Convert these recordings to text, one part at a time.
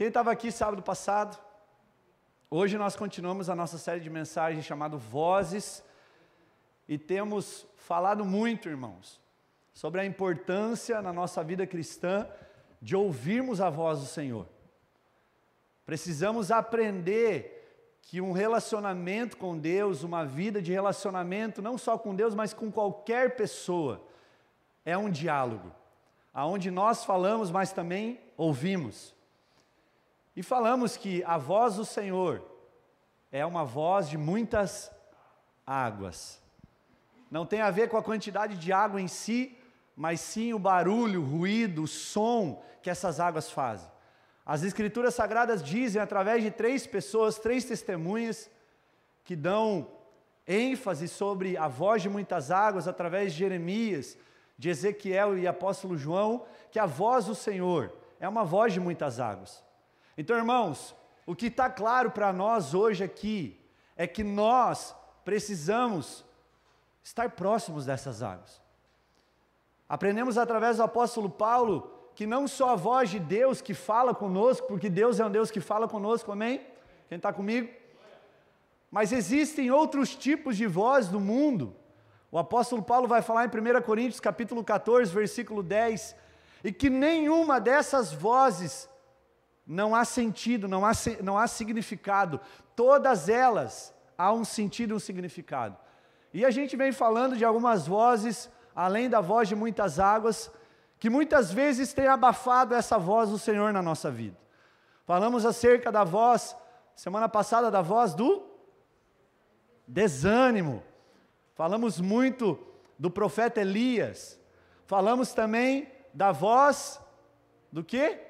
Quem estava aqui sábado passado? Hoje nós continuamos a nossa série de mensagens chamada Vozes e temos falado muito, irmãos, sobre a importância na nossa vida cristã de ouvirmos a voz do Senhor. Precisamos aprender que um relacionamento com Deus, uma vida de relacionamento, não só com Deus, mas com qualquer pessoa, é um diálogo, aonde nós falamos, mas também ouvimos. E falamos que a voz do Senhor é uma voz de muitas águas. Não tem a ver com a quantidade de água em si, mas sim o barulho, o ruído, o som que essas águas fazem. As Escrituras Sagradas dizem, através de três pessoas, três testemunhas, que dão ênfase sobre a voz de muitas águas, através de Jeremias, de Ezequiel e apóstolo João, que a voz do Senhor é uma voz de muitas águas. Então, irmãos, o que está claro para nós hoje aqui é que nós precisamos estar próximos dessas águas. Aprendemos através do apóstolo Paulo que não só a voz de Deus que fala conosco, porque Deus é um Deus que fala conosco, amém? Quem está comigo? Mas existem outros tipos de voz do mundo. O apóstolo Paulo vai falar em 1 Coríntios capítulo 14, versículo 10, e que nenhuma dessas vozes não há sentido, não há, não há significado. Todas elas há um sentido e um significado. E a gente vem falando de algumas vozes, além da voz de muitas águas, que muitas vezes tem abafado essa voz do Senhor na nossa vida. Falamos acerca da voz, semana passada, da voz do desânimo. Falamos muito do profeta Elias. Falamos também da voz do quê?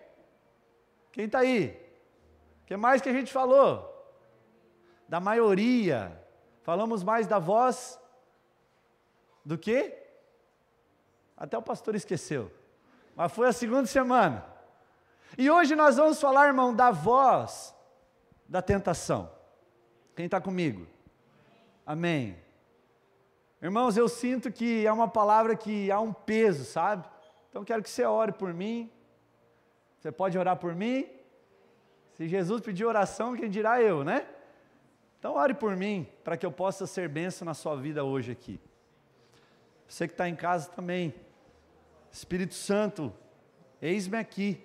Quem está aí? O que mais que a gente falou? Da maioria. Falamos mais da voz do que? Até o pastor esqueceu. Mas foi a segunda semana. E hoje nós vamos falar, irmão, da voz da tentação. Quem está comigo? Amém. Irmãos, eu sinto que é uma palavra que há um peso, sabe? Então quero que você ore por mim. Você pode orar por mim? Se Jesus pedir oração, quem dirá eu, né? Então ore por mim, para que eu possa ser benção na sua vida hoje aqui. Você que está em casa também, Espírito Santo, eis-me aqui,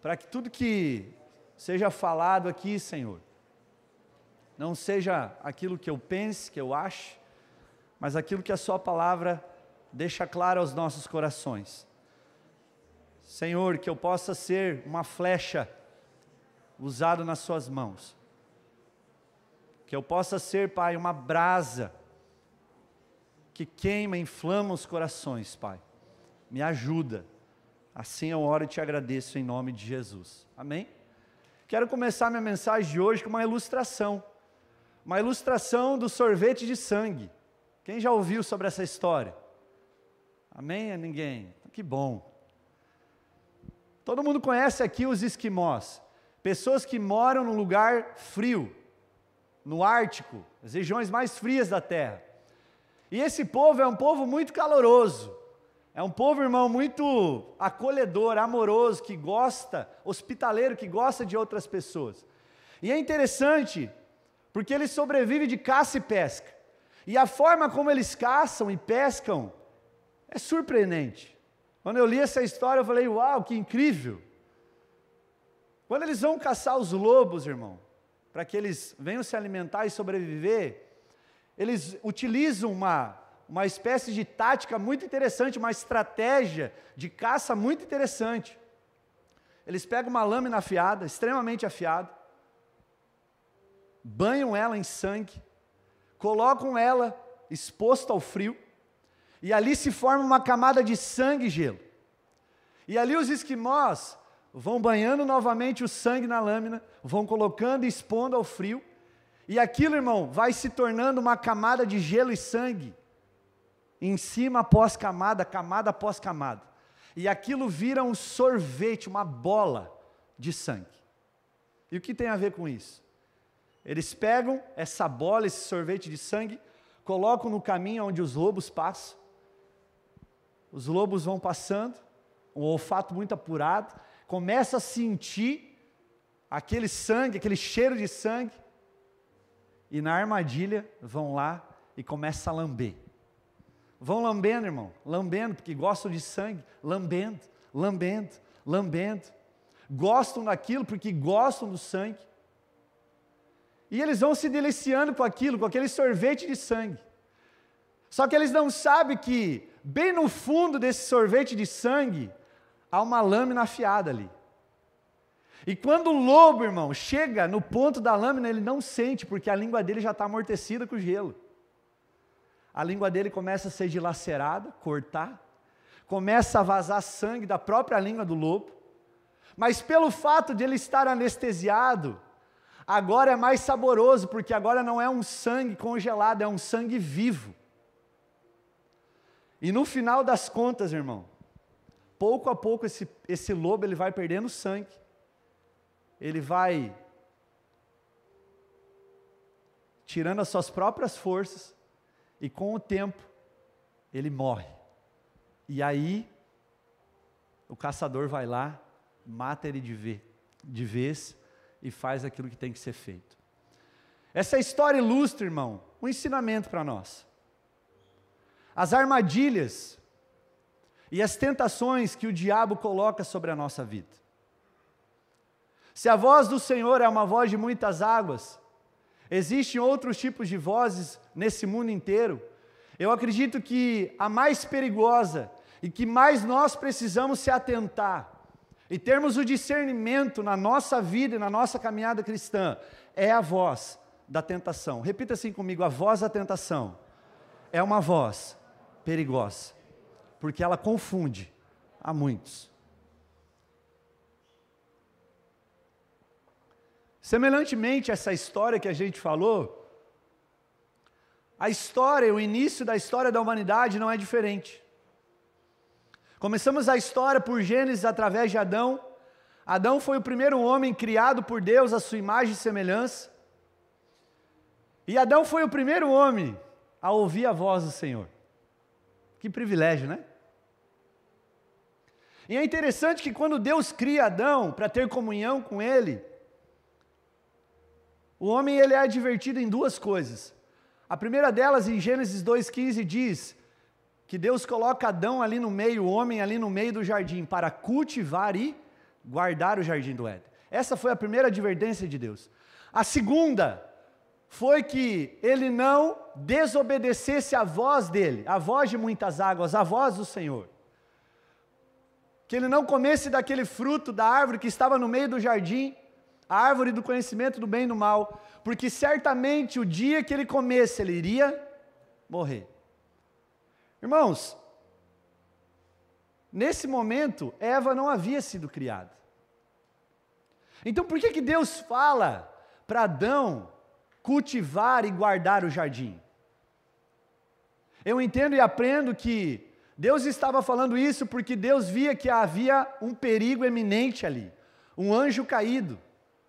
para que tudo que seja falado aqui, Senhor, não seja aquilo que eu pense, que eu ache, mas aquilo que a Sua palavra deixa claro aos nossos corações. Senhor, que eu possa ser uma flecha usada nas Suas mãos, que eu possa ser, Pai, uma brasa que queima, inflama os corações, Pai me ajuda. Assim eu oro e te agradeço em nome de Jesus. Amém? Quero começar minha mensagem de hoje com uma ilustração. Uma ilustração do sorvete de sangue. Quem já ouviu sobre essa história? Amém? Ninguém? Que bom. Todo mundo conhece aqui os esquimós. Pessoas que moram num lugar frio, no Ártico, as regiões mais frias da Terra. E esse povo é um povo muito caloroso. É um povo, irmão, muito acolhedor, amoroso, que gosta, hospitaleiro, que gosta de outras pessoas. E é interessante, porque eles sobrevivem de caça e pesca. E a forma como eles caçam e pescam é surpreendente. Quando eu li essa história, eu falei: Uau, que incrível! Quando eles vão caçar os lobos, irmão, para que eles venham se alimentar e sobreviver, eles utilizam uma uma espécie de tática muito interessante, uma estratégia de caça muito interessante. Eles pegam uma lâmina afiada, extremamente afiada, banham ela em sangue, colocam ela exposta ao frio, e ali se forma uma camada de sangue e gelo. E ali os esquimós vão banhando novamente o sangue na lâmina, vão colocando e expondo ao frio, e aquilo, irmão, vai se tornando uma camada de gelo e sangue em cima após camada, camada após camada. E aquilo vira um sorvete, uma bola de sangue. E o que tem a ver com isso? Eles pegam essa bola, esse sorvete de sangue, colocam no caminho onde os lobos passam. Os lobos vão passando, um olfato muito apurado. começa a sentir aquele sangue, aquele cheiro de sangue, e na armadilha vão lá e começam a lamber. Vão lambendo, irmão, lambendo, porque gostam de sangue, lambendo, lambendo, lambendo. Gostam daquilo porque gostam do sangue. E eles vão se deliciando com aquilo, com aquele sorvete de sangue. Só que eles não sabem que, bem no fundo desse sorvete de sangue, há uma lâmina afiada ali. E quando o lobo, irmão, chega no ponto da lâmina, ele não sente, porque a língua dele já está amortecida com gelo. A língua dele começa a ser dilacerada, cortar, começa a vazar sangue da própria língua do lobo, mas pelo fato de ele estar anestesiado, agora é mais saboroso, porque agora não é um sangue congelado, é um sangue vivo. E no final das contas, irmão, pouco a pouco esse, esse lobo ele vai perdendo sangue, ele vai tirando as suas próprias forças, e com o tempo, ele morre. E aí, o caçador vai lá, mata ele de, vez, de vez e faz aquilo que tem que ser feito. Essa história ilustra, irmão, um ensinamento para nós. As armadilhas e as tentações que o diabo coloca sobre a nossa vida. Se a voz do Senhor é uma voz de muitas águas, existem outros tipos de vozes nesse mundo inteiro. Eu acredito que a mais perigosa e que mais nós precisamos se atentar e termos o discernimento na nossa vida e na nossa caminhada cristã, é a voz da tentação. Repita assim comigo: a voz da tentação é uma voz perigosa, porque ela confunde a muitos. Semelhantemente essa história que a gente falou, a história, o início da história da humanidade não é diferente. Começamos a história por Gênesis através de Adão. Adão foi o primeiro homem criado por Deus à sua imagem e semelhança. E Adão foi o primeiro homem a ouvir a voz do Senhor. Que privilégio, né? E é interessante que quando Deus cria Adão para ter comunhão com ele, o homem ele é advertido em duas coisas. A primeira delas, em Gênesis 2,15, diz que Deus coloca Adão ali no meio, o homem ali no meio do jardim, para cultivar e guardar o jardim do Éden. Essa foi a primeira advertência de Deus. A segunda foi que ele não desobedecesse a voz dele, a voz de muitas águas, a voz do Senhor. Que ele não comesse daquele fruto da árvore que estava no meio do jardim, a árvore do conhecimento do bem e do mal, porque certamente o dia que ele comesse, ele iria morrer. Irmãos, nesse momento, Eva não havia sido criada. Então por que, que Deus fala para Adão cultivar e guardar o jardim? Eu entendo e aprendo que Deus estava falando isso porque Deus via que havia um perigo eminente ali, um anjo caído,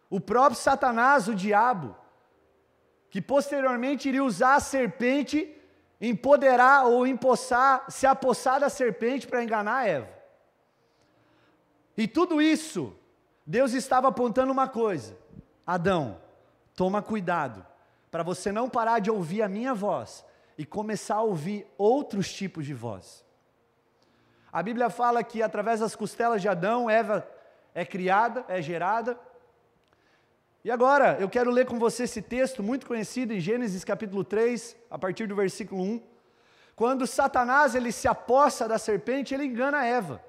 o próprio Satanás, o diabo, que posteriormente iria usar a serpente empoderar ou empossar, se apossar da serpente para enganar Eva. E tudo isso, Deus estava apontando uma coisa: Adão, toma cuidado, para você não parar de ouvir a minha voz e começar a ouvir outros tipos de voz. A Bíblia fala que através das costelas de Adão, Eva é criada, é gerada, e agora, eu quero ler com você esse texto muito conhecido em Gênesis capítulo 3, a partir do versículo 1. Quando Satanás ele se aposta da serpente, ele engana Eva.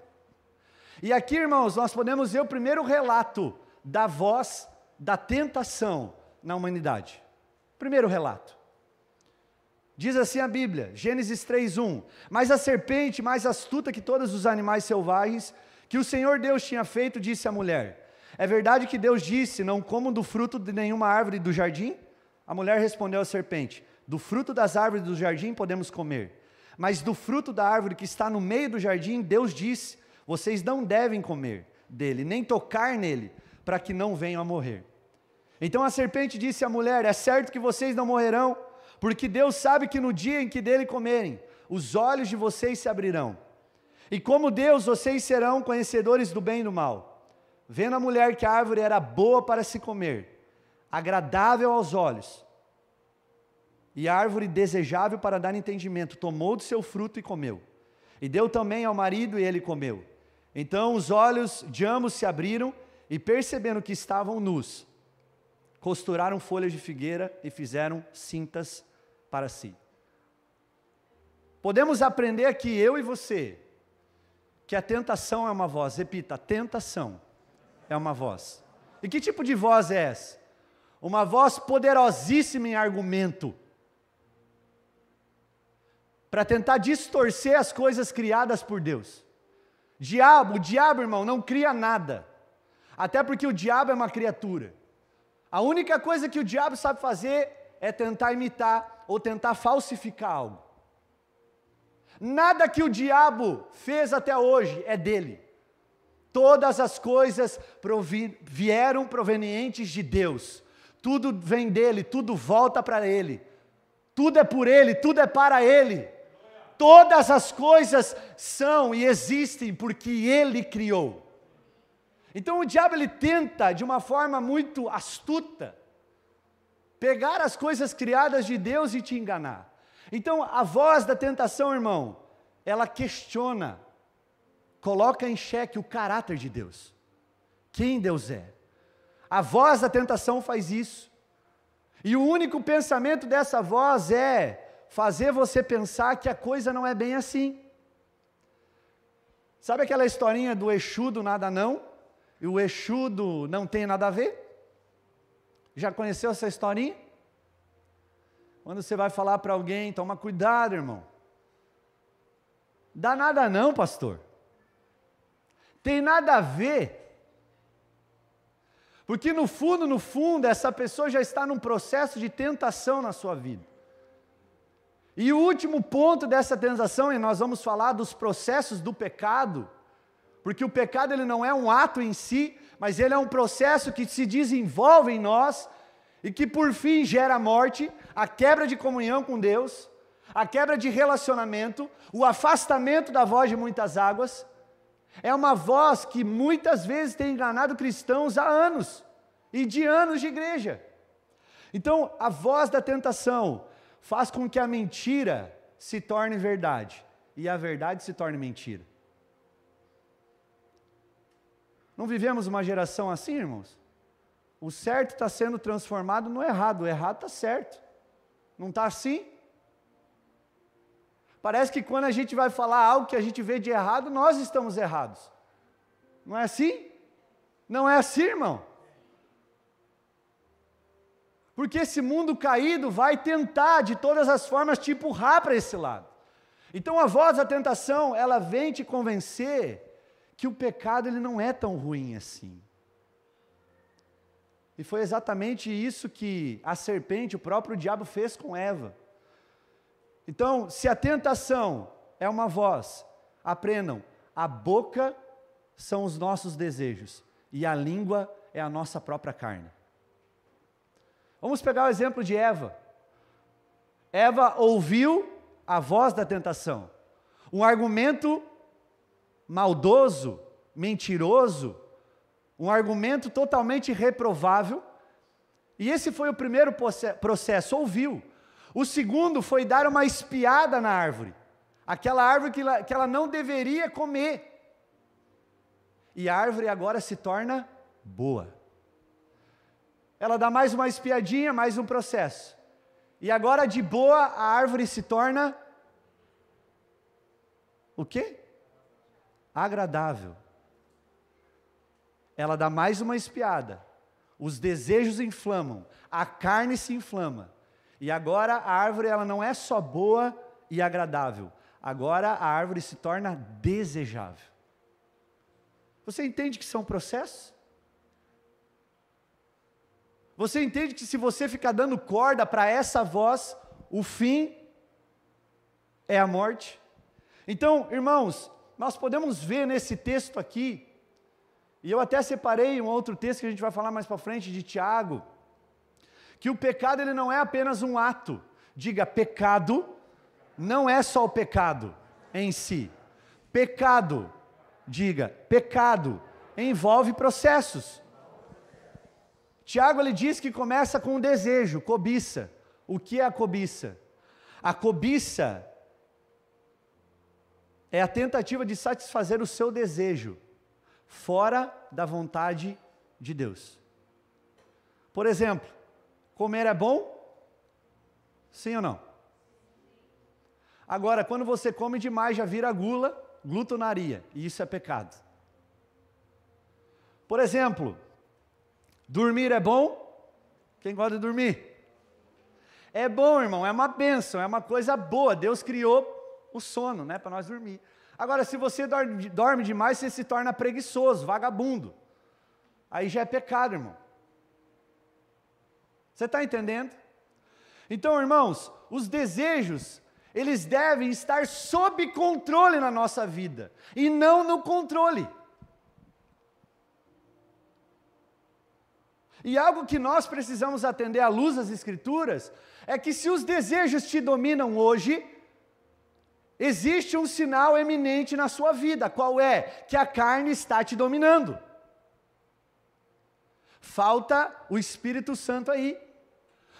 E aqui, irmãos, nós podemos ver o primeiro relato da voz da tentação na humanidade. Primeiro relato. Diz assim a Bíblia, Gênesis 3:1: Mas a serpente, mais astuta que todos os animais selvagens que o Senhor Deus tinha feito, disse à mulher: é verdade que Deus disse: Não comam do fruto de nenhuma árvore do jardim? A mulher respondeu à serpente: Do fruto das árvores do jardim podemos comer. Mas do fruto da árvore que está no meio do jardim, Deus disse: Vocês não devem comer dele, nem tocar nele, para que não venham a morrer. Então a serpente disse à mulher: É certo que vocês não morrerão, porque Deus sabe que no dia em que dele comerem, os olhos de vocês se abrirão. E como Deus, vocês serão conhecedores do bem e do mal. vendo a mulher que a árvore era boa para se comer, agradável aos olhos, e árvore desejável para dar entendimento, tomou do seu fruto e comeu. E deu também ao marido e ele comeu. Então os olhos de ambos se abriram e percebendo que estavam nus, costuraram folhas de figueira e fizeram cintas para si. Podemos aprender aqui, eu e você, que a tentação é uma voz. Repita, tentação é uma voz. E que tipo de voz é essa? Uma voz poderosíssima em argumento para tentar distorcer as coisas criadas por Deus. Diabo, o diabo, irmão, não cria nada. Até porque o diabo é uma criatura. A única coisa que o diabo sabe fazer é tentar imitar ou tentar falsificar algo. Nada que o diabo fez até hoje é dele. Todas as coisas provi vieram provenientes de Deus. Tudo vem dele, tudo volta para ele. Tudo é por ele, tudo é para ele. Todas as coisas são e existem porque Ele criou. Então o diabo ele tenta de uma forma muito astuta pegar as coisas criadas de Deus e te enganar. Então a voz da tentação, irmão, ela questiona, coloca em xeque o caráter de Deus. Quem Deus é? A voz da tentação faz isso. E o único pensamento dessa voz é: fazer você pensar que a coisa não é bem assim. Sabe aquela historinha do Exu do nada não? E o Exu do não tem nada a ver? Já conheceu essa historinha? Quando você vai falar para alguém, toma cuidado, irmão. Dá nada não, pastor. Tem nada a ver. Porque no fundo, no fundo, essa pessoa já está num processo de tentação na sua vida. E o último ponto dessa transação, e nós vamos falar dos processos do pecado, porque o pecado ele não é um ato em si, mas ele é um processo que se desenvolve em nós e que por fim gera a morte, a quebra de comunhão com Deus, a quebra de relacionamento, o afastamento da voz de muitas águas. É uma voz que muitas vezes tem enganado cristãos há anos e de anos de igreja. Então, a voz da tentação, faz com que a mentira se torne verdade e a verdade se torne mentira. Não vivemos uma geração assim, irmãos? O certo está sendo transformado no errado, o errado está certo. Não está assim? Parece que quando a gente vai falar algo que a gente vê de errado, nós estamos errados. Não é assim? Não é assim, irmão? Porque esse mundo caído vai tentar de todas as formas te empurrar para esse lado. Então a voz da tentação, ela vem te convencer que o pecado ele não é tão ruim assim. E foi exatamente isso que a serpente, o próprio diabo fez com Eva. Então, se a tentação é uma voz, aprendam, a boca são os nossos desejos e a língua é a nossa própria carne. Vamos pegar o exemplo de Eva. Eva ouviu a voz da tentação, um argumento maldoso, mentiroso, um argumento totalmente reprovável. E esse foi o primeiro processo, ouviu. O segundo foi dar uma espiada na árvore, aquela árvore que ela, que ela não deveria comer. E a árvore agora se torna boa ela dá mais uma espiadinha, mais um processo. E agora de boa a árvore se torna o quê? Agradável. Ela dá mais uma espiada. Os desejos inflamam, a carne se inflama. E agora a árvore ela não é só boa e agradável. Agora a árvore se torna desejável. Você entende que são processos? Você entende que se você ficar dando corda para essa voz, o fim é a morte? Então, irmãos, nós podemos ver nesse texto aqui, e eu até separei um outro texto que a gente vai falar mais para frente de Tiago, que o pecado ele não é apenas um ato. Diga, pecado não é só o pecado em si. Pecado, diga, pecado envolve processos. Tiago ele diz que começa com o desejo, cobiça. O que é a cobiça? A cobiça é a tentativa de satisfazer o seu desejo fora da vontade de Deus. Por exemplo, comer é bom? Sim ou não? Agora, quando você come demais, já vira gula, glutonaria, e isso é pecado. Por exemplo, dormir é bom? Quem gosta de dormir? É bom, irmão, é uma bênção, é uma coisa boa. Deus criou o sono, né, para nós dormir. Agora, se você dorme, demais, você se torna preguiçoso, vagabundo. Aí já é pecado, irmão. Você está entendendo? Então, irmãos, os desejos, eles devem estar sob controle na nossa vida e não no controle. E algo que nós precisamos atender à luz das Escrituras é que se os desejos te dominam hoje, existe um sinal eminente na sua vida, qual é? Que a carne está te dominando. Falta o Espírito Santo aí.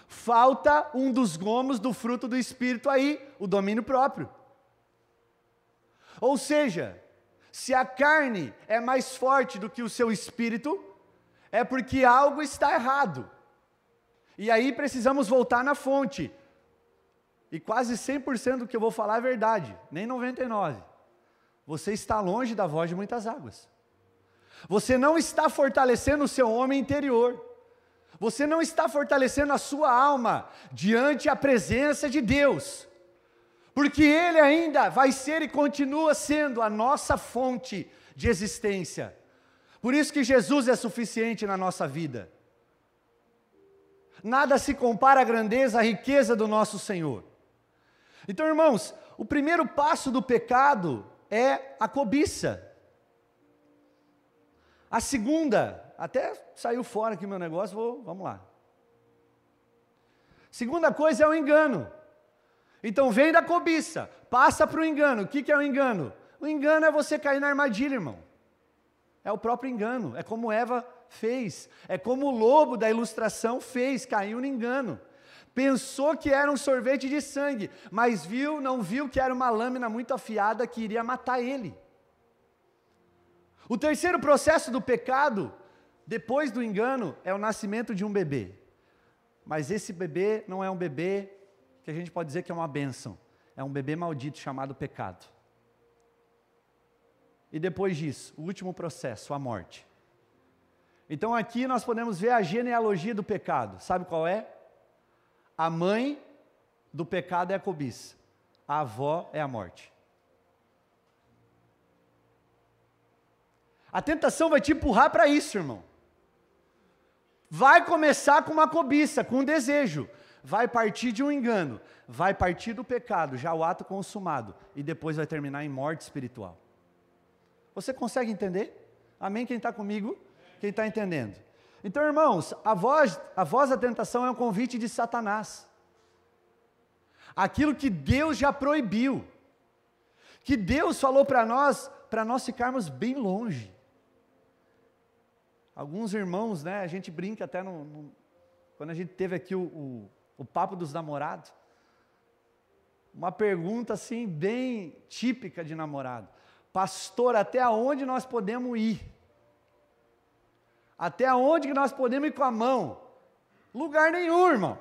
Falta um dos gomos do fruto do Espírito aí, o domínio próprio. Ou seja, se a carne é mais forte do que o seu espírito, é porque algo está errado. E aí precisamos voltar na fonte. E quase 100% do que eu vou falar é verdade, nem 99. Você está longe da voz de muitas águas. Você não está fortalecendo o seu homem interior. Você não está fortalecendo a sua alma diante a presença de Deus. Porque ele ainda vai ser e continua sendo a nossa fonte de existência. Por isso que Jesus é suficiente na nossa vida. Nada se compara à grandeza, à riqueza do nosso Senhor. Então, irmãos, o primeiro passo do pecado é a cobiça. A segunda, até saiu fora aqui meu negócio, vou, vamos lá. Segunda coisa é o engano. Então vem da cobiça, passa para o engano. O que, que é o engano? O engano é você cair na armadilha, irmão. É o próprio engano, é como Eva fez, é como o lobo da ilustração fez, caiu no engano. Pensou que era um sorvete de sangue, mas viu, não viu que era uma lâmina muito afiada que iria matar ele. O terceiro processo do pecado, depois do engano, é o nascimento de um bebê. Mas esse bebê não é um bebê que a gente pode dizer que é uma bênção, é um bebê maldito chamado pecado. E depois disso, o último processo, a morte. Então aqui nós podemos ver a genealogia do pecado. Sabe qual é? A mãe do pecado é a cobiça, a avó é a morte. A tentação vai te empurrar para isso, irmão. Vai começar com uma cobiça, com um desejo, vai partir de um engano, vai partir do pecado, já o ato consumado, e depois vai terminar em morte espiritual. Você consegue entender? Amém? Quem está comigo? Quem está entendendo? Então, irmãos, a voz, a voz da tentação é um convite de Satanás. Aquilo que Deus já proibiu. Que Deus falou para nós, para nós ficarmos bem longe. Alguns irmãos, né, a gente brinca até no, no quando a gente teve aqui o, o, o papo dos namorados. Uma pergunta assim, bem típica de namorado. Pastor, até onde nós podemos ir? Até onde que nós podemos ir com a mão? Lugar nenhum, irmão.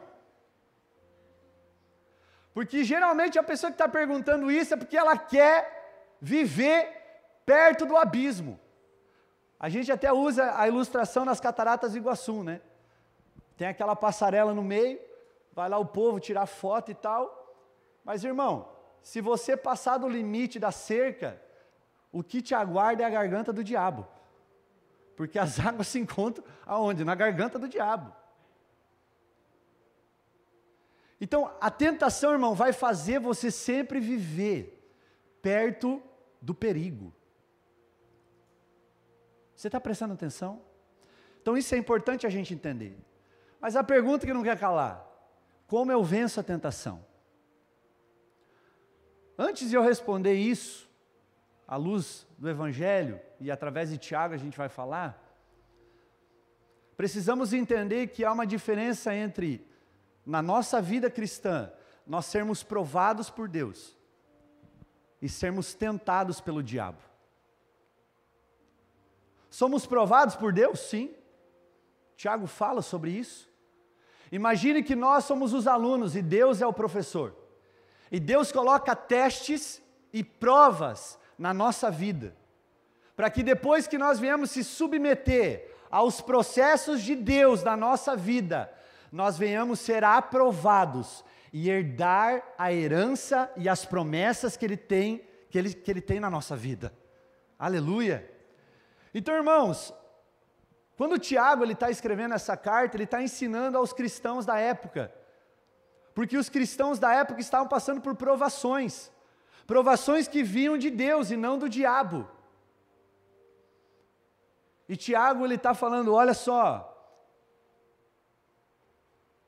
Porque geralmente a pessoa que está perguntando isso é porque ela quer viver perto do abismo. A gente até usa a ilustração nas cataratas do Iguaçu, né? Tem aquela passarela no meio, vai lá o povo tirar foto e tal. Mas irmão, se você passar do limite da cerca, o que te aguarda é a garganta do diabo. Porque as águas se encontram aonde? Na garganta do diabo. Então, a tentação, irmão, vai fazer você sempre viver perto do perigo. Você está prestando atenção? Então, isso é importante a gente entender. Mas a pergunta que não quer calar: como eu venço a tentação? Antes de eu responder isso, à luz do Evangelho, e através de Tiago a gente vai falar, precisamos entender que há uma diferença entre, na nossa vida cristã, nós sermos provados por Deus e sermos tentados pelo diabo. Somos provados por Deus? Sim. Tiago fala sobre isso. Imagine que nós somos os alunos e Deus é o professor. E Deus coloca testes e provas na nossa vida, para que depois que nós viemos se submeter aos processos de Deus na nossa vida, nós venhamos ser aprovados e herdar a herança e as promessas que Ele tem, que Ele, que ele tem na nossa vida. Aleluia! Então, irmãos, quando o Tiago está escrevendo essa carta, ele está ensinando aos cristãos da época, porque os cristãos da época estavam passando por provações, provações que vinham de Deus e não do diabo. E Tiago ele está falando, olha só,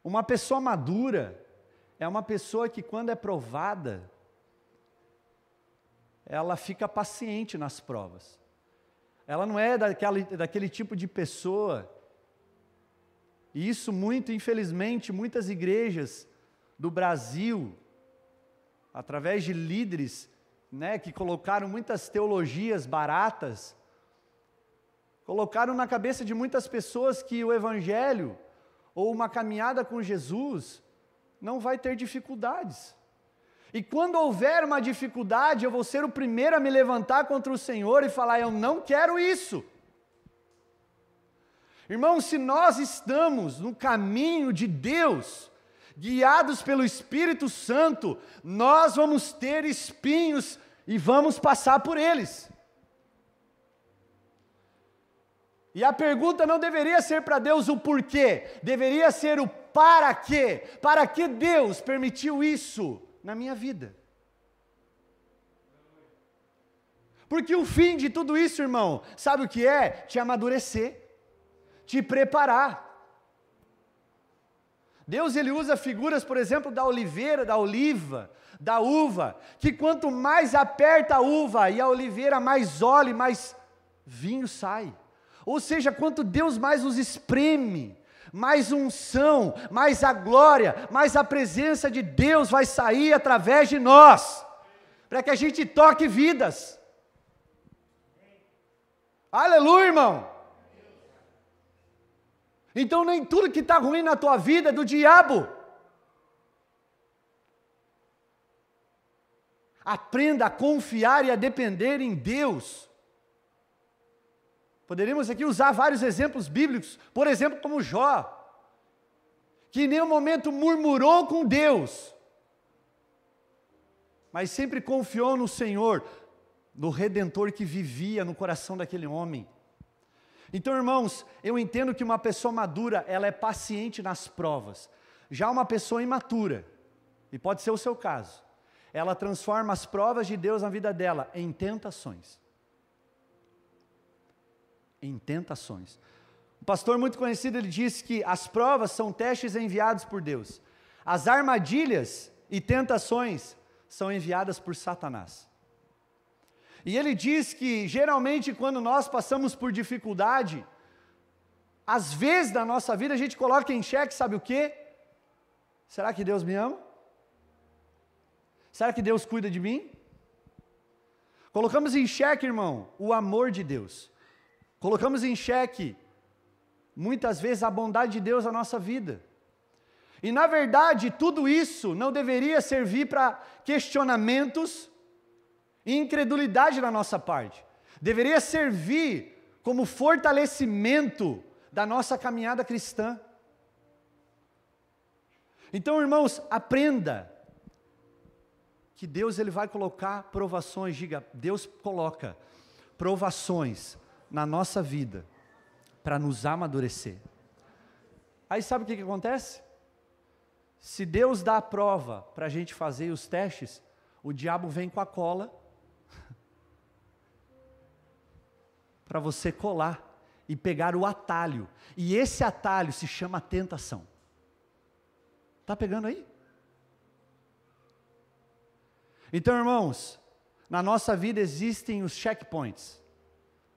uma pessoa madura é uma pessoa que quando é provada, ela fica paciente nas provas. Ela não é daquela, daquele tipo de pessoa. E isso muito, infelizmente, muitas igrejas do Brasil, através de líderes, né, que colocaram muitas teologias baratas, colocaram na cabeça de muitas pessoas que o evangelho ou uma caminhada com Jesus não vai ter dificuldades. E quando houver uma dificuldade, eu vou ser o primeiro a me levantar contra o Senhor e falar: Eu não quero isso. Irmãos, se nós estamos no caminho de Deus, guiados pelo Espírito Santo, nós vamos ter espinhos e vamos passar por eles. E a pergunta não deveria ser para Deus o porquê, deveria ser o para quê. Para que Deus permitiu isso? na minha vida. Porque o fim de tudo isso, irmão, sabe o que é? Te amadurecer, te preparar. Deus ele usa figuras, por exemplo, da oliveira, da oliva, da uva, que quanto mais aperta a uva e a oliveira, mais óleo, mais vinho sai. Ou seja, quanto Deus mais nos espreme, mais unção, mais a glória, mais a presença de Deus vai sair através de nós, para que a gente toque vidas. Aleluia, irmão. Então nem tudo que está ruim na tua vida é do diabo. Aprenda a confiar e a depender em Deus. Poderíamos aqui usar vários exemplos bíblicos, por exemplo, como Jó, que em nenhum momento murmurou com Deus, mas sempre confiou no Senhor, no redentor que vivia no coração daquele homem. Então, irmãos, eu entendo que uma pessoa madura, ela é paciente nas provas. Já uma pessoa imatura, e pode ser o seu caso, ela transforma as provas de Deus na vida dela em tentações em tentações. Um pastor muito conhecido ele disse que as provas são testes enviados por Deus. As armadilhas e tentações são enviadas por Satanás. E ele diz que geralmente quando nós passamos por dificuldade, às vezes da nossa vida a gente coloca em xeque, sabe o quê? Será que Deus me ama? Será que Deus cuida de mim? Colocamos em xeque, irmão, o amor de Deus. Colocamos em xeque, muitas vezes, a bondade de Deus na nossa vida. E na verdade, tudo isso não deveria servir para questionamentos e incredulidade da nossa parte. Deveria servir como fortalecimento da nossa caminhada cristã. Então, irmãos, aprenda que Deus ele vai colocar provações, diga, Deus coloca provações na nossa vida para nos amadurecer. Aí sabe o que, que acontece? Se Deus dá a prova para a gente fazer os testes, o diabo vem com a cola para você colar e pegar o atalho. E esse atalho se chama tentação. Está pegando aí? Então, irmãos, na nossa vida existem os checkpoints,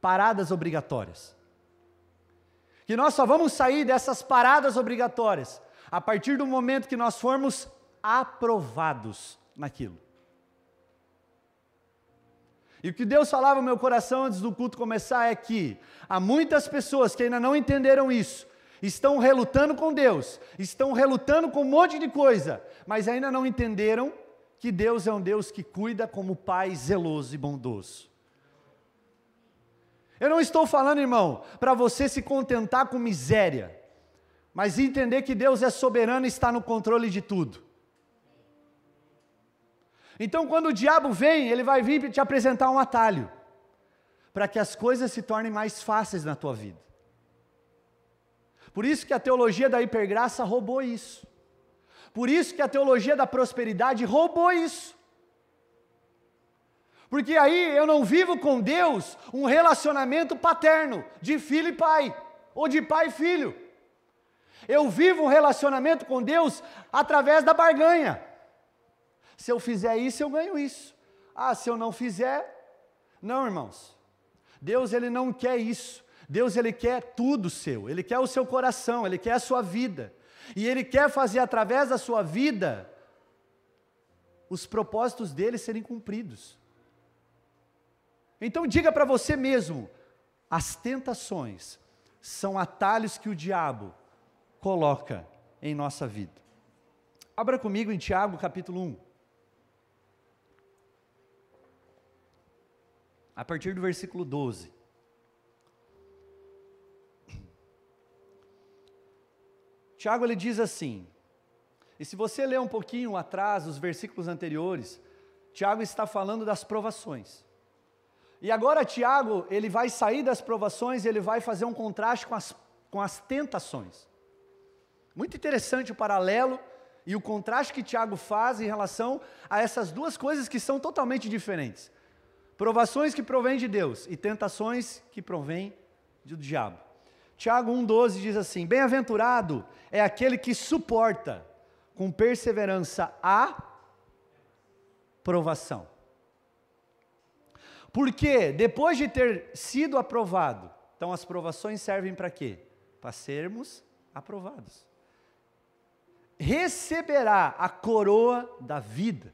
paradas obrigatórias. Que nós só vamos sair dessas paradas obrigatórias a partir do momento que nós formos aprovados naquilo. E o que Deus falava no meu coração antes do culto começar é que há muitas pessoas que ainda não entenderam isso, estão relutando com Deus, estão relutando com um monte de coisa, mas ainda não entenderam que Deus é um Deus que cuida como Pai zeloso e bondoso. Eu não estou falando, irmão, para você se contentar com miséria, mas entender que Deus é soberano e está no controle de tudo. Então, quando o diabo vem, ele vai vir te apresentar um atalho, para que as coisas se tornem mais fáceis na tua vida. Por isso que a teologia da hipergraça roubou isso. Por isso que a teologia da prosperidade roubou isso. Porque aí eu não vivo com Deus um relacionamento paterno, de filho e pai, ou de pai e filho. Eu vivo um relacionamento com Deus através da barganha. Se eu fizer isso, eu ganho isso. Ah, se eu não fizer, não, irmãos. Deus ele não quer isso. Deus ele quer tudo seu. Ele quer o seu coração, ele quer a sua vida. E ele quer fazer através da sua vida os propósitos dele serem cumpridos. Então diga para você mesmo, as tentações são atalhos que o diabo coloca em nossa vida. Abra comigo em Tiago capítulo 1. A partir do versículo 12. Tiago ele diz assim, e se você ler um pouquinho atrás, os versículos anteriores, Tiago está falando das provações. E agora Tiago, ele vai sair das provações e ele vai fazer um contraste com as, com as tentações. Muito interessante o paralelo e o contraste que Tiago faz em relação a essas duas coisas que são totalmente diferentes. Provações que provêm de Deus e tentações que provêm do diabo. Tiago 1,12 diz assim: Bem-aventurado é aquele que suporta com perseverança a provação. Porque depois de ter sido aprovado, então as provações servem para quê? Para sermos aprovados. Receberá a coroa da vida,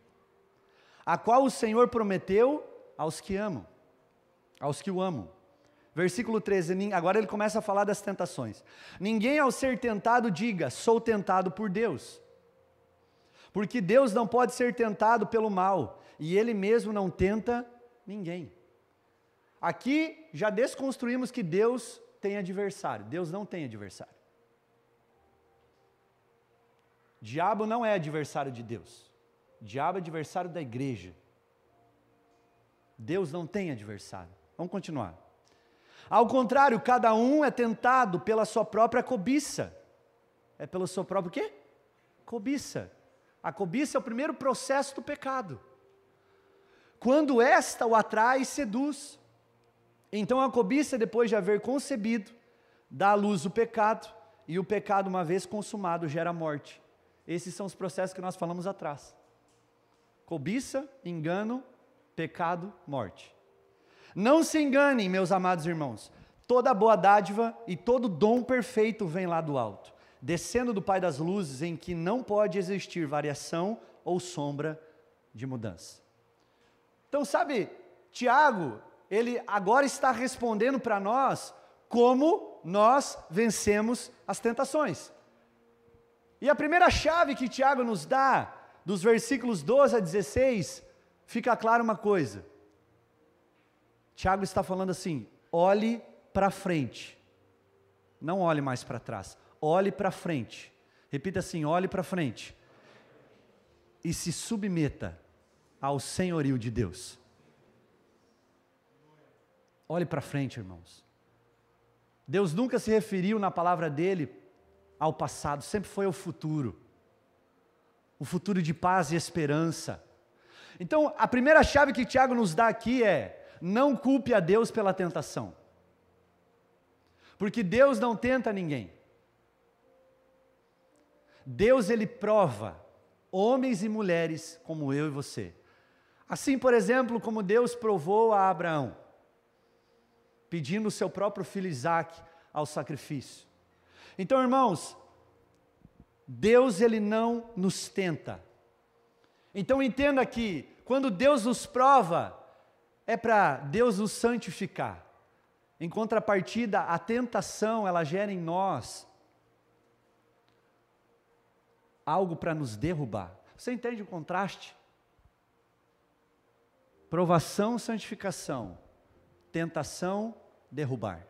a qual o Senhor prometeu aos que amam, aos que o amam. Versículo 13, agora ele começa a falar das tentações. Ninguém ao ser tentado diga, sou tentado por Deus. Porque Deus não pode ser tentado pelo mal, e Ele mesmo não tenta ninguém. Aqui já desconstruímos que Deus tem adversário. Deus não tem adversário. Diabo não é adversário de Deus. Diabo é adversário da igreja. Deus não tem adversário. Vamos continuar. Ao contrário, cada um é tentado pela sua própria cobiça. É pelo seu próprio quê? Cobiça. A cobiça é o primeiro processo do pecado. Quando esta o atrai seduz. Então a cobiça, depois de haver concebido, dá à luz o pecado, e o pecado, uma vez consumado, gera morte. Esses são os processos que nós falamos atrás. Cobiça, engano, pecado, morte. Não se enganem, meus amados irmãos, toda boa dádiva e todo dom perfeito vem lá do alto, descendo do Pai das luzes, em que não pode existir variação ou sombra de mudança. Então, sabe, Tiago, ele agora está respondendo para nós como nós vencemos as tentações. E a primeira chave que Tiago nos dá, dos versículos 12 a 16, fica claro uma coisa. Tiago está falando assim: olhe para frente, não olhe mais para trás, olhe para frente. Repita assim: olhe para frente e se submeta ao senhorio de Deus. Olhe para frente, irmãos. Deus nunca se referiu na palavra dele ao passado, sempre foi ao futuro. O futuro de paz e esperança então, a primeira chave que Tiago nos dá aqui é: não culpe a Deus pela tentação. Porque Deus não tenta ninguém. Deus ele prova homens e mulheres como eu e você, Assim, por exemplo, como Deus provou a Abraão, pedindo o seu próprio filho Isaac ao sacrifício. Então, irmãos, Deus ele não nos tenta. Então entenda que quando Deus nos prova, é para Deus nos santificar. Em contrapartida, a tentação, ela gera em nós algo para nos derrubar. Você entende o contraste? Provação, santificação. Tentação, derrubar.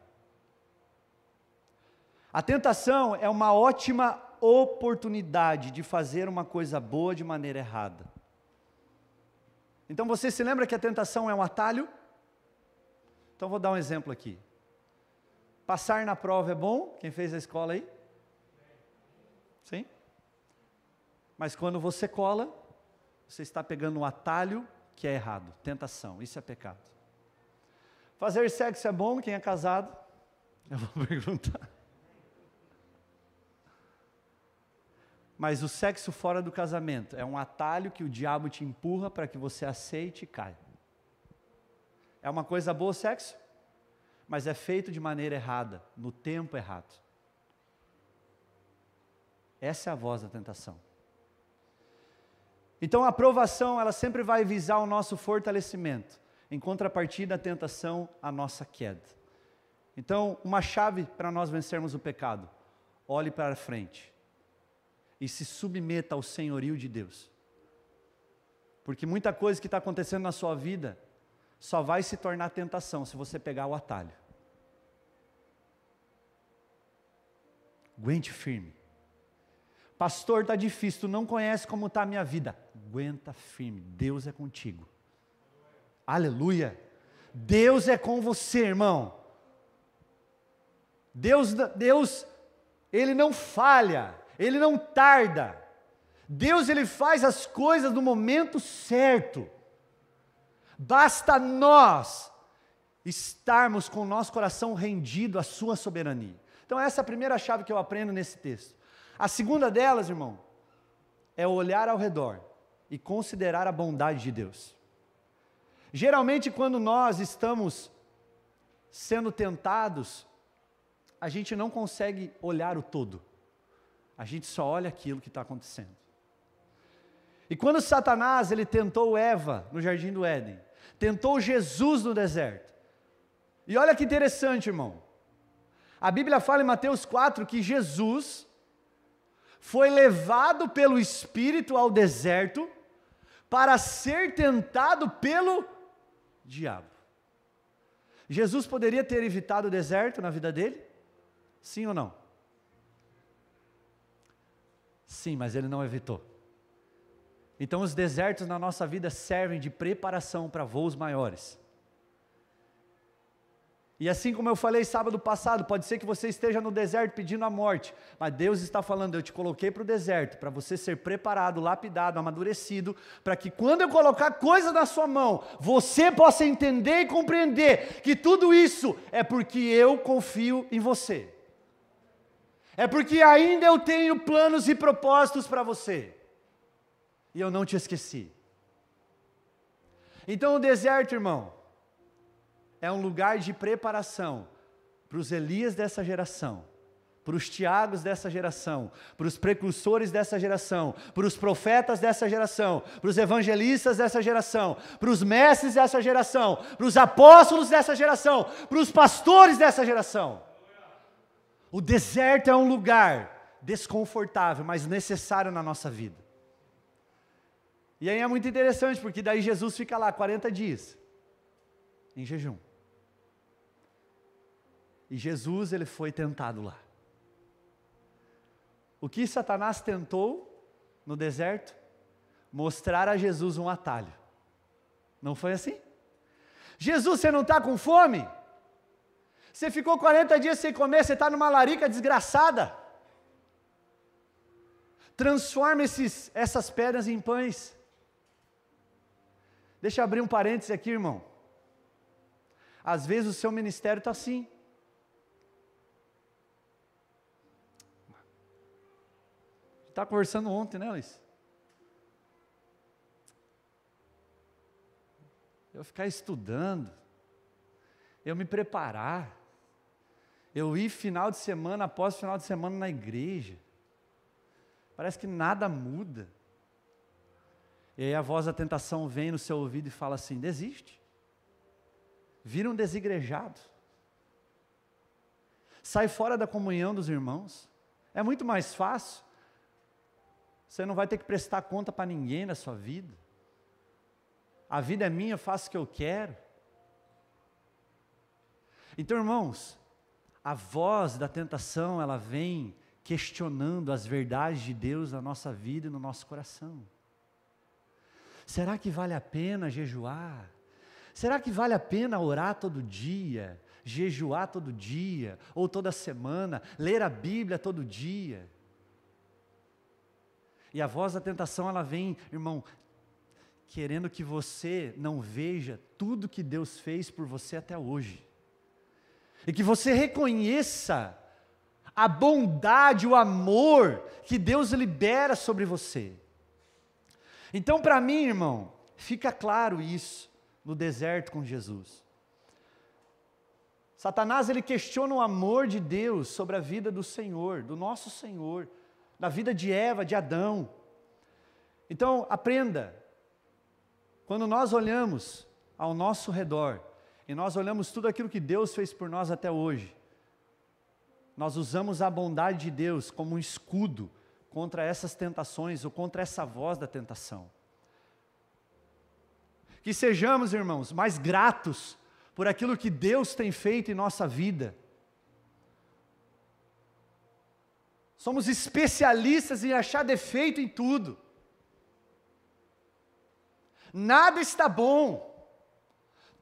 A tentação é uma ótima oportunidade de fazer uma coisa boa de maneira errada. Então você se lembra que a tentação é um atalho? Então vou dar um exemplo aqui. Passar na prova é bom? Quem fez a escola aí? Sim? Mas quando você cola, você está pegando um atalho que é errado, tentação, isso é pecado. Fazer sexo é bom? Quem é casado? Eu vou perguntar. Mas o sexo fora do casamento é um atalho que o diabo te empurra para que você aceite e caia. É uma coisa boa o sexo? Mas é feito de maneira errada, no tempo errado. Essa é a voz da tentação. Então a aprovação, ela sempre vai visar o nosso fortalecimento. Em contrapartida, a tentação, a nossa queda. Então, uma chave para nós vencermos o pecado: olhe para frente e se submeta ao senhorio de Deus. Porque muita coisa que está acontecendo na sua vida só vai se tornar tentação se você pegar o atalho. Aguente firme. Pastor, está difícil, tu não conhece como está a minha vida. Aguenta firme, Deus é contigo. Aleluia. Deus é com você, irmão. Deus, Deus, Ele não falha ele não tarda. Deus ele faz as coisas no momento certo. Basta nós estarmos com o nosso coração rendido à sua soberania. Então essa é a primeira chave que eu aprendo nesse texto. A segunda delas, irmão, é olhar ao redor e considerar a bondade de Deus. Geralmente quando nós estamos sendo tentados, a gente não consegue olhar o todo. A gente só olha aquilo que está acontecendo. E quando Satanás ele tentou Eva no jardim do Éden, tentou Jesus no deserto. E olha que interessante, irmão. A Bíblia fala em Mateus 4 que Jesus foi levado pelo Espírito ao deserto para ser tentado pelo diabo. Jesus poderia ter evitado o deserto na vida dele? Sim ou não? Sim, mas ele não evitou. Então, os desertos na nossa vida servem de preparação para voos maiores. E assim como eu falei sábado passado, pode ser que você esteja no deserto pedindo a morte, mas Deus está falando: eu te coloquei para o deserto, para você ser preparado, lapidado, amadurecido, para que quando eu colocar coisa na sua mão, você possa entender e compreender que tudo isso é porque eu confio em você. É porque ainda eu tenho planos e propósitos para você. E eu não te esqueci. Então o deserto, irmão, é um lugar de preparação para os Elias dessa geração, para os Tiagos dessa geração, para os precursores dessa geração, para os profetas dessa geração, para os evangelistas dessa geração, para os mestres dessa geração, para os apóstolos dessa geração, para os pastores dessa geração. O deserto é um lugar desconfortável, mas necessário na nossa vida. E aí é muito interessante, porque daí Jesus fica lá 40 dias, em jejum. E Jesus, ele foi tentado lá. O que Satanás tentou no deserto? Mostrar a Jesus um atalho. Não foi assim? Jesus, você não está com fome? Você ficou 40 dias sem comer, você está numa larica desgraçada. Transforma esses, essas pedras em pães. Deixa eu abrir um parênteses aqui, irmão. Às vezes o seu ministério está assim. Está conversando ontem, né, Luiz? eu ficar estudando, eu me preparar, eu ir final de semana após final de semana na igreja. Parece que nada muda. E aí a voz da tentação vem no seu ouvido e fala assim: desiste. Vira um desigrejado. Sai fora da comunhão dos irmãos. É muito mais fácil. Você não vai ter que prestar conta para ninguém na sua vida. A vida é minha, eu faço o que eu quero. Então, irmãos, a voz da tentação, ela vem questionando as verdades de Deus na nossa vida e no nosso coração. Será que vale a pena jejuar? Será que vale a pena orar todo dia, jejuar todo dia, ou toda semana, ler a Bíblia todo dia? E a voz da tentação, ela vem, irmão, querendo que você não veja tudo que Deus fez por você até hoje. E que você reconheça a bondade, o amor que Deus libera sobre você. Então, para mim, irmão, fica claro isso no deserto com Jesus. Satanás ele questiona o amor de Deus sobre a vida do Senhor, do nosso Senhor, da vida de Eva, de Adão. Então, aprenda. Quando nós olhamos ao nosso redor e nós olhamos tudo aquilo que Deus fez por nós até hoje, nós usamos a bondade de Deus como um escudo contra essas tentações ou contra essa voz da tentação. Que sejamos, irmãos, mais gratos por aquilo que Deus tem feito em nossa vida. Somos especialistas em achar defeito em tudo. Nada está bom.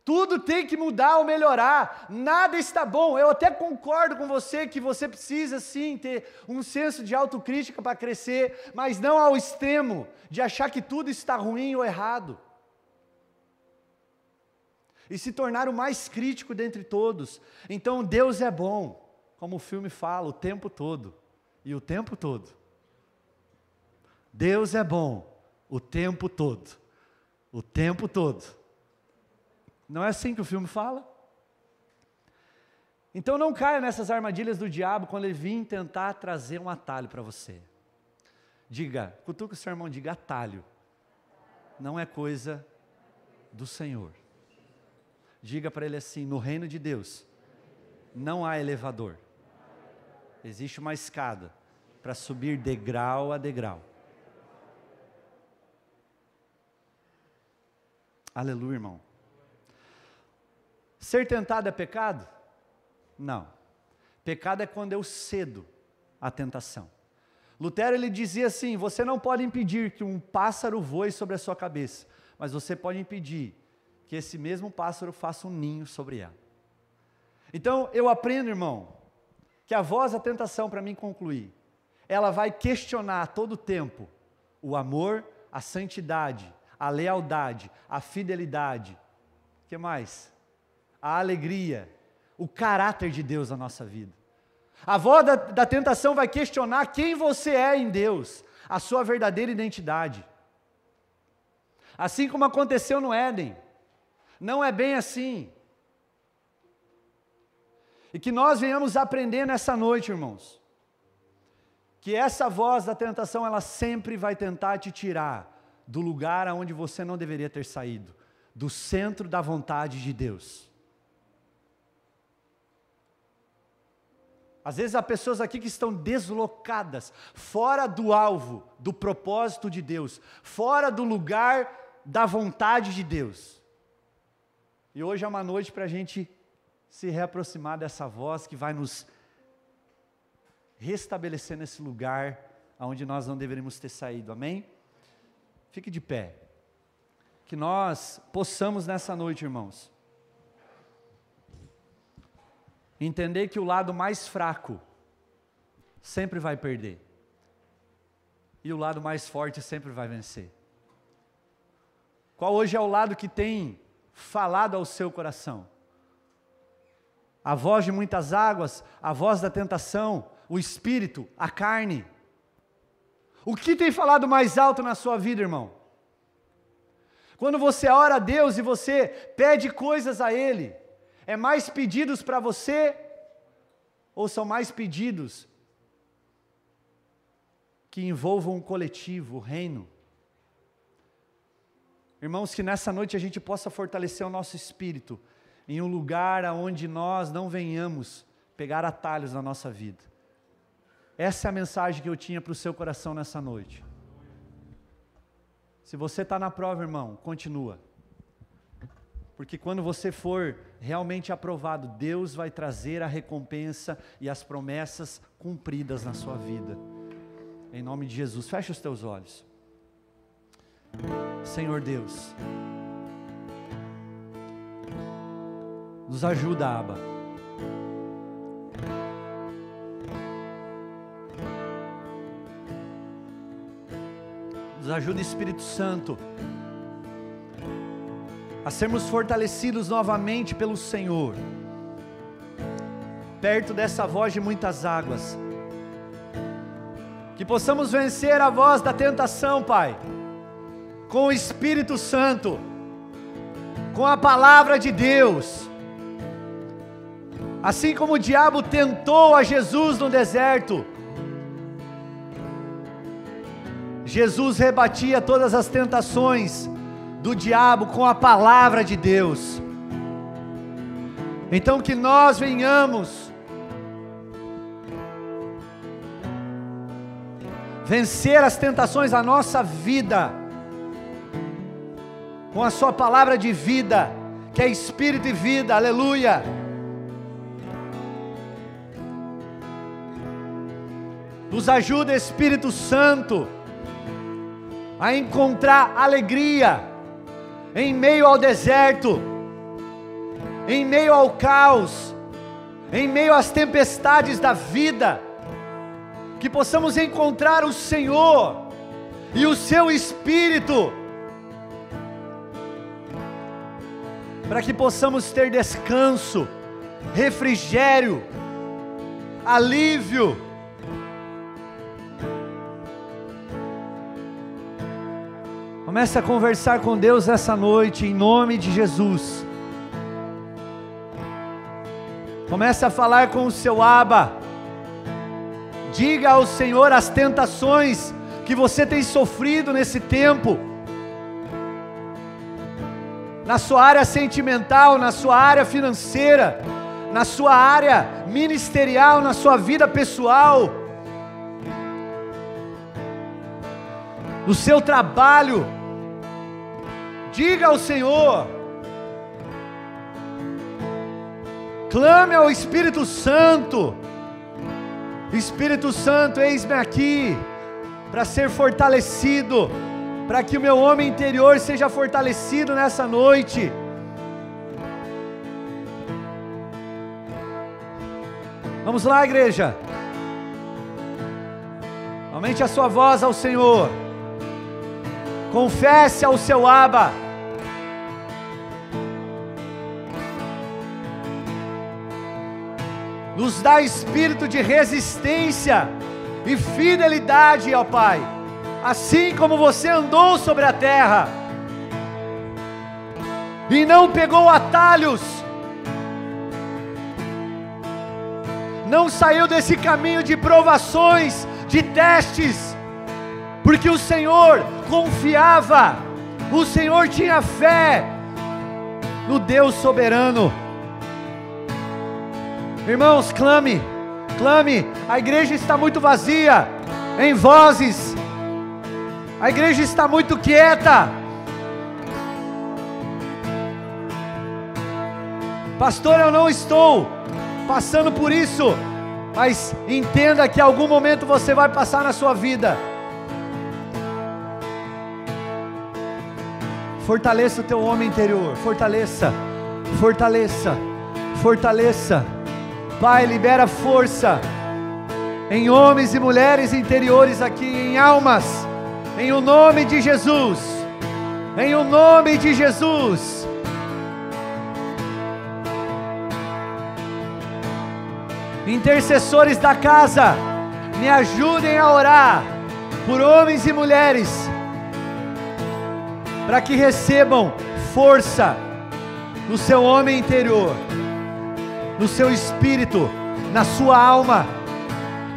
Tudo tem que mudar ou melhorar, nada está bom. Eu até concordo com você que você precisa sim ter um senso de autocrítica para crescer, mas não ao extremo de achar que tudo está ruim ou errado. E se tornar o mais crítico dentre todos. Então Deus é bom, como o filme fala, o tempo todo. E o tempo todo. Deus é bom o tempo todo. O tempo todo. Não é assim que o filme fala? Então não caia nessas armadilhas do diabo quando ele vir tentar trazer um atalho para você. Diga, cutuca o seu irmão, diga atalho. Não é coisa do Senhor. Diga para ele assim: no reino de Deus não há elevador. Existe uma escada para subir degrau a degrau. Aleluia, irmão. Ser tentado é pecado? Não. Pecado é quando eu cedo à tentação. Lutero ele dizia assim: você não pode impedir que um pássaro voe sobre a sua cabeça, mas você pode impedir que esse mesmo pássaro faça um ninho sobre ela. Então eu aprendo, irmão, que a voz da tentação, para mim concluir, ela vai questionar a todo tempo o amor, a santidade, a lealdade, a fidelidade. O que mais? A alegria, o caráter de Deus na nossa vida. A voz da, da tentação vai questionar quem você é em Deus, a sua verdadeira identidade. Assim como aconteceu no Éden. Não é bem assim. E que nós venhamos aprender nessa noite, irmãos, que essa voz da tentação, ela sempre vai tentar te tirar do lugar aonde você não deveria ter saído, do centro da vontade de Deus. Às vezes há pessoas aqui que estão deslocadas, fora do alvo, do propósito de Deus, fora do lugar da vontade de Deus. E hoje é uma noite para a gente se reaproximar dessa voz que vai nos restabelecer nesse lugar onde nós não deveríamos ter saído, amém? Fique de pé. Que nós possamos nessa noite, irmãos, entender que o lado mais fraco sempre vai perder. E o lado mais forte sempre vai vencer. Qual hoje é o lado que tem falado ao seu coração? A voz de muitas águas, a voz da tentação, o espírito, a carne. O que tem falado mais alto na sua vida, irmão? Quando você ora a Deus e você pede coisas a Ele, é mais pedidos para você ou são mais pedidos que envolvam um coletivo, o reino? Irmãos, que nessa noite a gente possa fortalecer o nosso espírito em um lugar onde nós não venhamos pegar atalhos na nossa vida. Essa é a mensagem que eu tinha para o seu coração nessa noite. Se você está na prova, irmão, continua. Porque quando você for realmente aprovado, Deus vai trazer a recompensa e as promessas cumpridas na sua vida. Em nome de Jesus, feche os teus olhos. Senhor Deus, nos ajuda, Abba Nos ajuda, Espírito Santo, a sermos fortalecidos novamente pelo Senhor, perto dessa voz de muitas águas, que possamos vencer a voz da tentação, Pai, com o Espírito Santo, com a palavra de Deus, assim como o diabo tentou a Jesus no deserto, Jesus rebatia todas as tentações do diabo com a palavra de Deus. Então que nós venhamos vencer as tentações da nossa vida com a sua palavra de vida, que é espírito e vida. Aleluia. Nos ajuda Espírito Santo a encontrar alegria em meio ao deserto, em meio ao caos, em meio às tempestades da vida, que possamos encontrar o Senhor e o Seu Espírito, para que possamos ter descanso, refrigério, alívio, Comece a conversar com Deus essa noite, em nome de Jesus. Comece a falar com o seu Aba. Diga ao Senhor as tentações que você tem sofrido nesse tempo. Na sua área sentimental, na sua área financeira, na sua área ministerial, na sua vida pessoal, no seu trabalho, Diga ao Senhor. Clame ao Espírito Santo. Espírito Santo, eis-me aqui para ser fortalecido, para que o meu homem interior seja fortalecido nessa noite. Vamos lá, igreja. Aumente a sua voz ao Senhor. Confesse ao seu Aba. Nos dá espírito de resistência e fidelidade, ó Pai, assim como você andou sobre a terra e não pegou atalhos, não saiu desse caminho de provações, de testes, porque o Senhor confiava, o Senhor tinha fé no Deus soberano. Irmãos, clame, clame, a igreja está muito vazia, em vozes, a igreja está muito quieta. Pastor, eu não estou passando por isso, mas entenda que em algum momento você vai passar na sua vida Fortaleça o teu homem interior. Fortaleça, fortaleça, fortaleça. Pai, libera força em homens e mulheres interiores aqui, em almas, em o nome de Jesus. Em o nome de Jesus. Intercessores da casa, me ajudem a orar por homens e mulheres para que recebam força no seu homem interior, no seu espírito, na sua alma,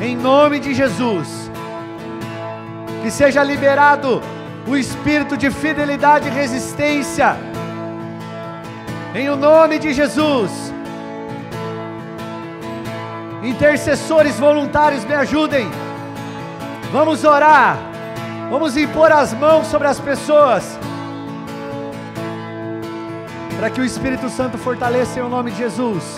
em nome de Jesus. Que seja liberado o espírito de fidelidade e resistência, em o nome de Jesus. Intercessores voluntários, me ajudem. Vamos orar. Vamos impor as mãos sobre as pessoas. Para que o Espírito Santo fortaleça em nome de Jesus.